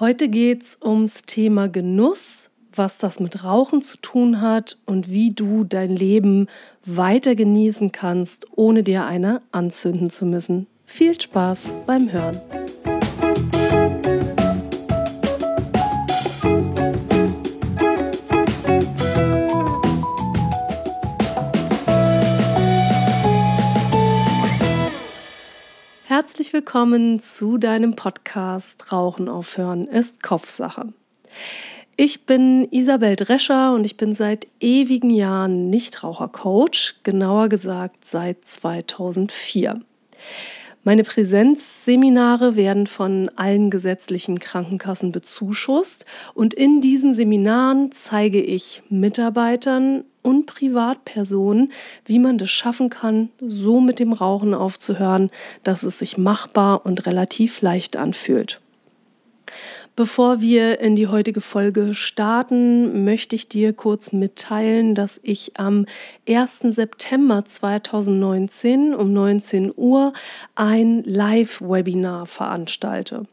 Heute geht es ums Thema Genuss, was das mit Rauchen zu tun hat und wie du dein Leben weiter genießen kannst, ohne dir eine anzünden zu müssen. Viel Spaß beim Hören. Herzlich willkommen zu deinem Podcast Rauchen aufhören ist Kopfsache. Ich bin Isabel Drescher und ich bin seit ewigen Jahren Nichtrauchercoach, genauer gesagt seit 2004. Meine Präsenzseminare werden von allen gesetzlichen Krankenkassen bezuschusst und in diesen Seminaren zeige ich Mitarbeitern und Privatpersonen, wie man das schaffen kann, so mit dem Rauchen aufzuhören, dass es sich machbar und relativ leicht anfühlt. Bevor wir in die heutige Folge starten, möchte ich dir kurz mitteilen, dass ich am 1. September 2019 um 19 Uhr ein Live-Webinar veranstalte.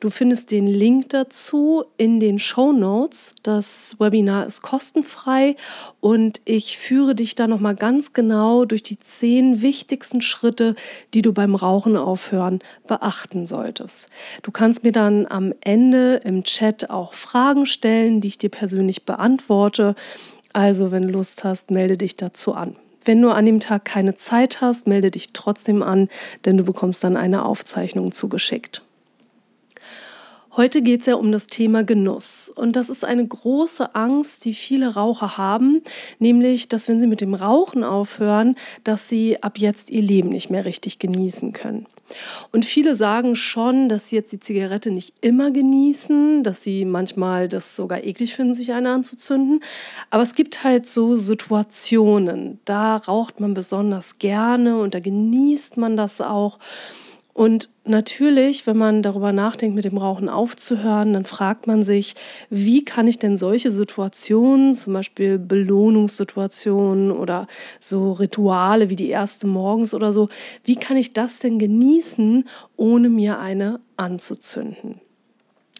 Du findest den Link dazu in den Show Notes. Das Webinar ist kostenfrei und ich führe dich da nochmal ganz genau durch die zehn wichtigsten Schritte, die du beim Rauchen aufhören beachten solltest. Du kannst mir dann am Ende im Chat auch Fragen stellen, die ich dir persönlich beantworte. Also, wenn du Lust hast, melde dich dazu an. Wenn du an dem Tag keine Zeit hast, melde dich trotzdem an, denn du bekommst dann eine Aufzeichnung zugeschickt. Heute geht es ja um das Thema Genuss. Und das ist eine große Angst, die viele Raucher haben, nämlich, dass wenn sie mit dem Rauchen aufhören, dass sie ab jetzt ihr Leben nicht mehr richtig genießen können. Und viele sagen schon, dass sie jetzt die Zigarette nicht immer genießen, dass sie manchmal das sogar eklig finden, sich eine anzuzünden. Aber es gibt halt so Situationen, da raucht man besonders gerne und da genießt man das auch. Und natürlich, wenn man darüber nachdenkt, mit dem Rauchen aufzuhören, dann fragt man sich, wie kann ich denn solche Situationen, zum Beispiel Belohnungssituationen oder so Rituale wie die erste morgens oder so, wie kann ich das denn genießen, ohne mir eine anzuzünden?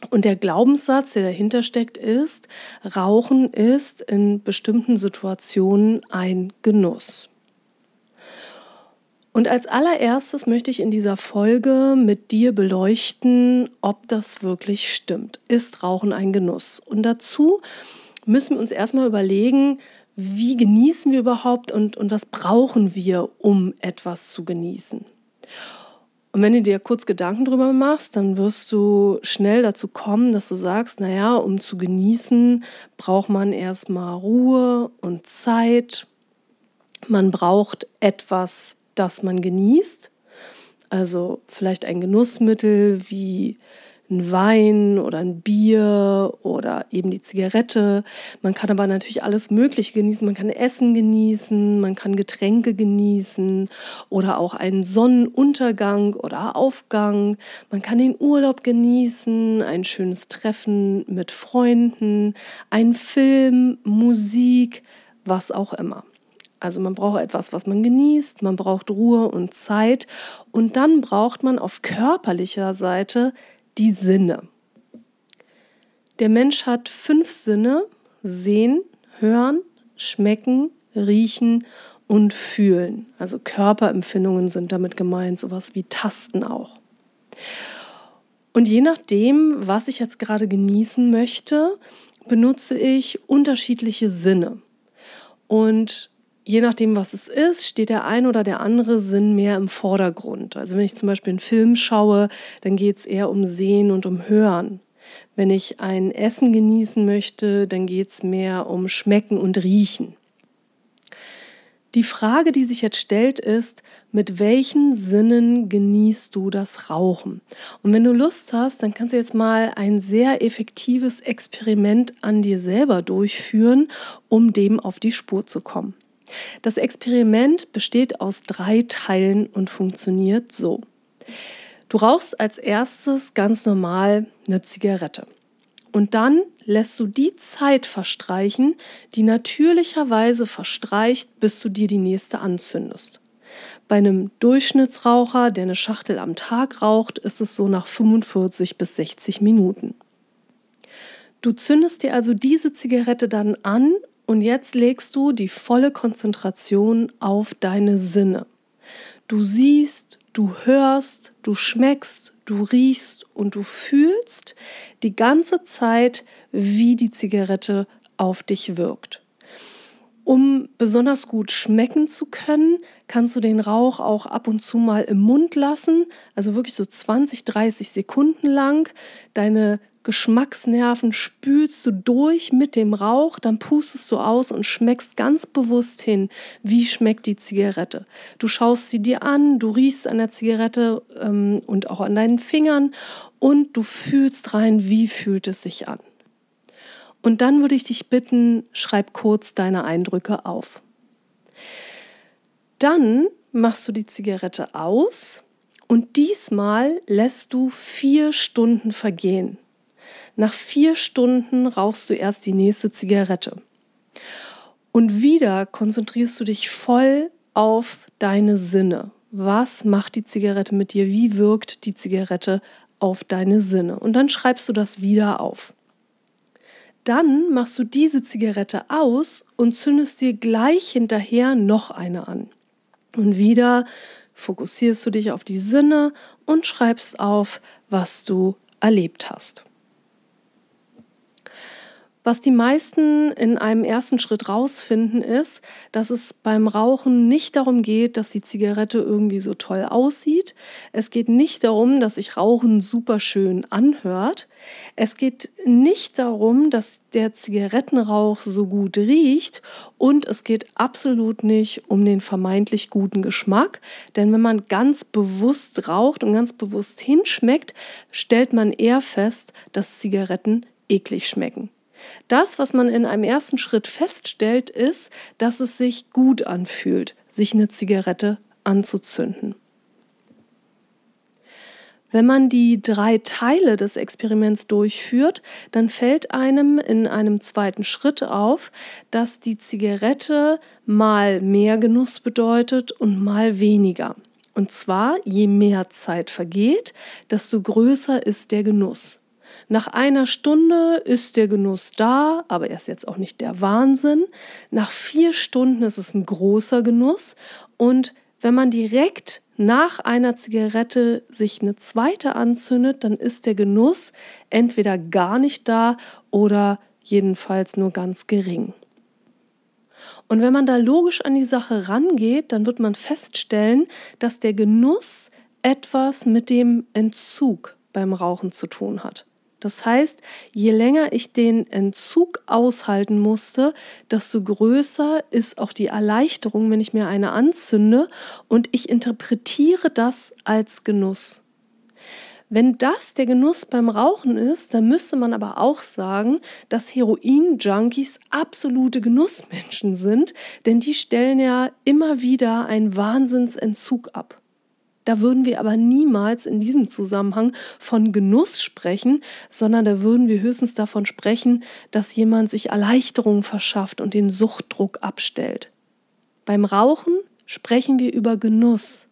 Und der Glaubenssatz, der dahinter steckt, ist, Rauchen ist in bestimmten Situationen ein Genuss. Und als allererstes möchte ich in dieser Folge mit dir beleuchten, ob das wirklich stimmt. Ist Rauchen ein Genuss? Und dazu müssen wir uns erstmal überlegen, wie genießen wir überhaupt und, und was brauchen wir, um etwas zu genießen. Und wenn du dir kurz Gedanken drüber machst, dann wirst du schnell dazu kommen, dass du sagst, naja, um zu genießen, braucht man erstmal Ruhe und Zeit. Man braucht etwas das man genießt. Also vielleicht ein Genussmittel wie ein Wein oder ein Bier oder eben die Zigarette. Man kann aber natürlich alles Mögliche genießen. Man kann Essen genießen, man kann Getränke genießen oder auch einen Sonnenuntergang oder Aufgang. Man kann den Urlaub genießen, ein schönes Treffen mit Freunden, einen Film, Musik, was auch immer. Also man braucht etwas, was man genießt, man braucht Ruhe und Zeit und dann braucht man auf körperlicher Seite die Sinne. Der Mensch hat fünf Sinne, sehen, hören, schmecken, riechen und fühlen. Also Körperempfindungen sind damit gemeint, sowas wie Tasten auch. Und je nachdem, was ich jetzt gerade genießen möchte, benutze ich unterschiedliche Sinne. Und je nachdem, was es ist, steht der ein oder der andere Sinn mehr im Vordergrund. Also wenn ich zum Beispiel einen Film schaue, dann geht es eher um Sehen und um Hören. Wenn ich ein Essen genießen möchte, dann geht es mehr um Schmecken und Riechen. Die Frage, die sich jetzt stellt, ist, mit welchen Sinnen genießt du das Rauchen? Und wenn du Lust hast, dann kannst du jetzt mal ein sehr effektives Experiment an dir selber durchführen, um dem auf die Spur zu kommen. Das Experiment besteht aus drei Teilen und funktioniert so. Du rauchst als erstes ganz normal eine Zigarette. Und dann lässt du die Zeit verstreichen, die natürlicherweise verstreicht, bis du dir die nächste anzündest. Bei einem Durchschnittsraucher, der eine Schachtel am Tag raucht, ist es so nach 45 bis 60 Minuten. Du zündest dir also diese Zigarette dann an und jetzt legst du die volle Konzentration auf deine Sinne. Du siehst, du hörst, du schmeckst, du riechst und du fühlst die ganze Zeit, wie die Zigarette auf dich wirkt. Um besonders gut schmecken zu können, kannst du den Rauch auch ab und zu mal im Mund lassen, also wirklich so 20, 30 Sekunden lang. Deine Geschmacksnerven spülst du durch mit dem Rauch, dann pustest du aus und schmeckst ganz bewusst hin, wie schmeckt die Zigarette. Du schaust sie dir an, du riechst an der Zigarette ähm, und auch an deinen Fingern und du fühlst rein, wie fühlt es sich an. Und dann würde ich dich bitten, schreib kurz deine Eindrücke auf. Dann machst du die Zigarette aus und diesmal lässt du vier Stunden vergehen. Nach vier Stunden rauchst du erst die nächste Zigarette. Und wieder konzentrierst du dich voll auf deine Sinne. Was macht die Zigarette mit dir? Wie wirkt die Zigarette auf deine Sinne? Und dann schreibst du das wieder auf. Dann machst du diese Zigarette aus und zündest dir gleich hinterher noch eine an. Und wieder fokussierst du dich auf die Sinne und schreibst auf, was du erlebt hast. Was die meisten in einem ersten Schritt rausfinden, ist, dass es beim Rauchen nicht darum geht, dass die Zigarette irgendwie so toll aussieht. Es geht nicht darum, dass sich Rauchen super schön anhört. Es geht nicht darum, dass der Zigarettenrauch so gut riecht. Und es geht absolut nicht um den vermeintlich guten Geschmack. Denn wenn man ganz bewusst raucht und ganz bewusst hinschmeckt, stellt man eher fest, dass Zigaretten eklig schmecken. Das, was man in einem ersten Schritt feststellt, ist, dass es sich gut anfühlt, sich eine Zigarette anzuzünden. Wenn man die drei Teile des Experiments durchführt, dann fällt einem in einem zweiten Schritt auf, dass die Zigarette mal mehr Genuss bedeutet und mal weniger. Und zwar, je mehr Zeit vergeht, desto größer ist der Genuss. Nach einer Stunde ist der Genuss da, aber er ist jetzt auch nicht der Wahnsinn. Nach vier Stunden ist es ein großer Genuss. Und wenn man direkt nach einer Zigarette sich eine zweite anzündet, dann ist der Genuss entweder gar nicht da oder jedenfalls nur ganz gering. Und wenn man da logisch an die Sache rangeht, dann wird man feststellen, dass der Genuss etwas mit dem Entzug beim Rauchen zu tun hat. Das heißt, je länger ich den Entzug aushalten musste, desto größer ist auch die Erleichterung, wenn ich mir eine anzünde und ich interpretiere das als Genuss. Wenn das der Genuss beim Rauchen ist, dann müsste man aber auch sagen, dass Heroin-Junkies absolute Genussmenschen sind, denn die stellen ja immer wieder einen Wahnsinnsentzug ab. Da würden wir aber niemals in diesem Zusammenhang von Genuss sprechen, sondern da würden wir höchstens davon sprechen, dass jemand sich Erleichterung verschafft und den Suchtdruck abstellt. Beim Rauchen sprechen wir über Genuss,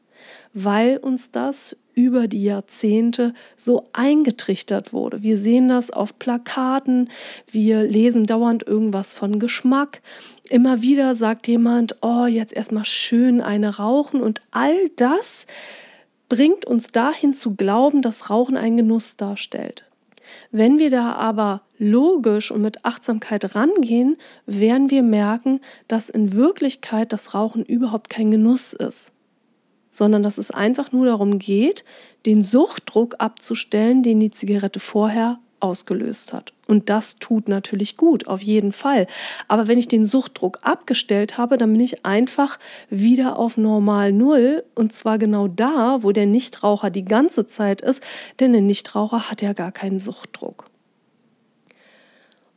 weil uns das über die Jahrzehnte so eingetrichtert wurde. Wir sehen das auf Plakaten, wir lesen dauernd irgendwas von Geschmack. Immer wieder sagt jemand, oh, jetzt erstmal schön eine rauchen und all das bringt uns dahin zu glauben, dass Rauchen ein Genuss darstellt. Wenn wir da aber logisch und mit Achtsamkeit rangehen, werden wir merken, dass in Wirklichkeit das Rauchen überhaupt kein Genuss ist, sondern dass es einfach nur darum geht, den Suchtdruck abzustellen, den die Zigarette vorher ausgelöst hat. Und das tut natürlich gut, auf jeden Fall. Aber wenn ich den Suchtdruck abgestellt habe, dann bin ich einfach wieder auf normal Null. Und zwar genau da, wo der Nichtraucher die ganze Zeit ist, denn der Nichtraucher hat ja gar keinen Suchtdruck.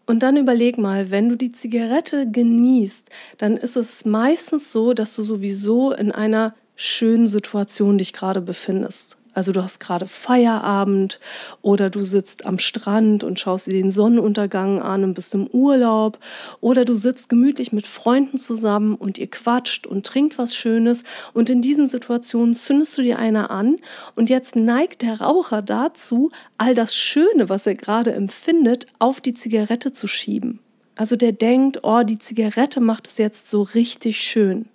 Und dann überleg mal, wenn du die Zigarette genießt, dann ist es meistens so, dass du sowieso in einer schönen Situation dich gerade befindest. Also du hast gerade Feierabend oder du sitzt am Strand und schaust dir den Sonnenuntergang an und bist im Urlaub oder du sitzt gemütlich mit Freunden zusammen und ihr quatscht und trinkt was Schönes und in diesen Situationen zündest du dir eine an und jetzt neigt der Raucher dazu, all das Schöne, was er gerade empfindet, auf die Zigarette zu schieben. Also der denkt, oh, die Zigarette macht es jetzt so richtig schön.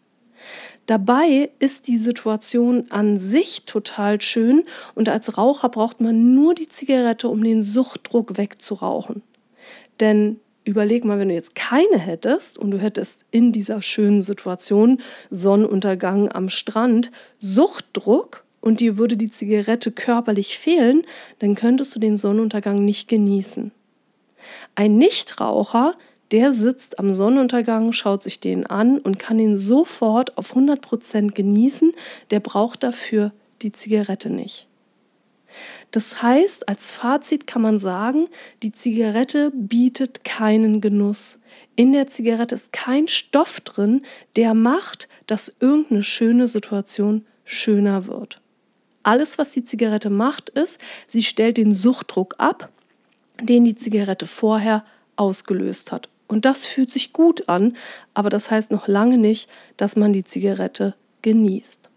Dabei ist die Situation an sich total schön und als Raucher braucht man nur die Zigarette, um den Suchtdruck wegzurauchen. Denn überleg mal, wenn du jetzt keine hättest und du hättest in dieser schönen Situation Sonnenuntergang am Strand Suchtdruck und dir würde die Zigarette körperlich fehlen, dann könntest du den Sonnenuntergang nicht genießen. Ein Nichtraucher der sitzt am Sonnenuntergang, schaut sich den an und kann ihn sofort auf 100% genießen. Der braucht dafür die Zigarette nicht. Das heißt, als Fazit kann man sagen, die Zigarette bietet keinen Genuss. In der Zigarette ist kein Stoff drin, der macht, dass irgendeine schöne Situation schöner wird. Alles, was die Zigarette macht, ist, sie stellt den Suchtdruck ab, den die Zigarette vorher ausgelöst hat. Und das fühlt sich gut an, aber das heißt noch lange nicht, dass man die Zigarette genießt.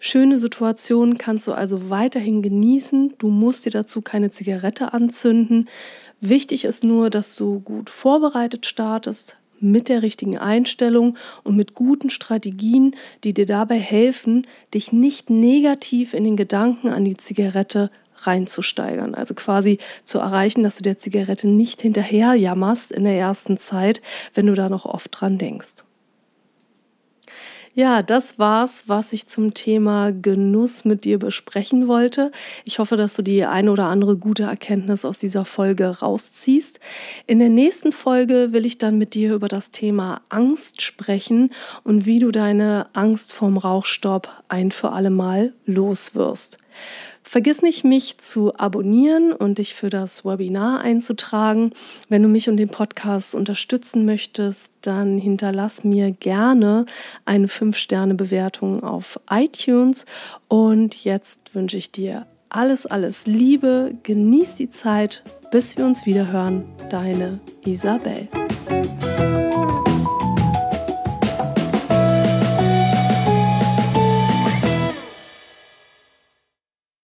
Schöne Situationen kannst du also weiterhin genießen. Du musst dir dazu keine Zigarette anzünden. Wichtig ist nur, dass du gut vorbereitet startest, mit der richtigen Einstellung und mit guten Strategien, die dir dabei helfen, dich nicht negativ in den Gedanken an die Zigarette reinzusteigern. Also quasi zu erreichen, dass du der Zigarette nicht hinterher jammerst in der ersten Zeit, wenn du da noch oft dran denkst. Ja, das war's, was ich zum Thema Genuss mit dir besprechen wollte. Ich hoffe, dass du die eine oder andere gute Erkenntnis aus dieser Folge rausziehst. In der nächsten Folge will ich dann mit dir über das Thema Angst sprechen und wie du deine Angst vorm Rauchstopp ein für alle Mal loswirst. Vergiss nicht, mich zu abonnieren und dich für das Webinar einzutragen. Wenn du mich und den Podcast unterstützen möchtest, dann hinterlass mir gerne eine 5-Sterne-Bewertung auf iTunes. Und jetzt wünsche ich dir alles, alles Liebe. Genieß die Zeit, bis wir uns wieder hören. Deine Isabel.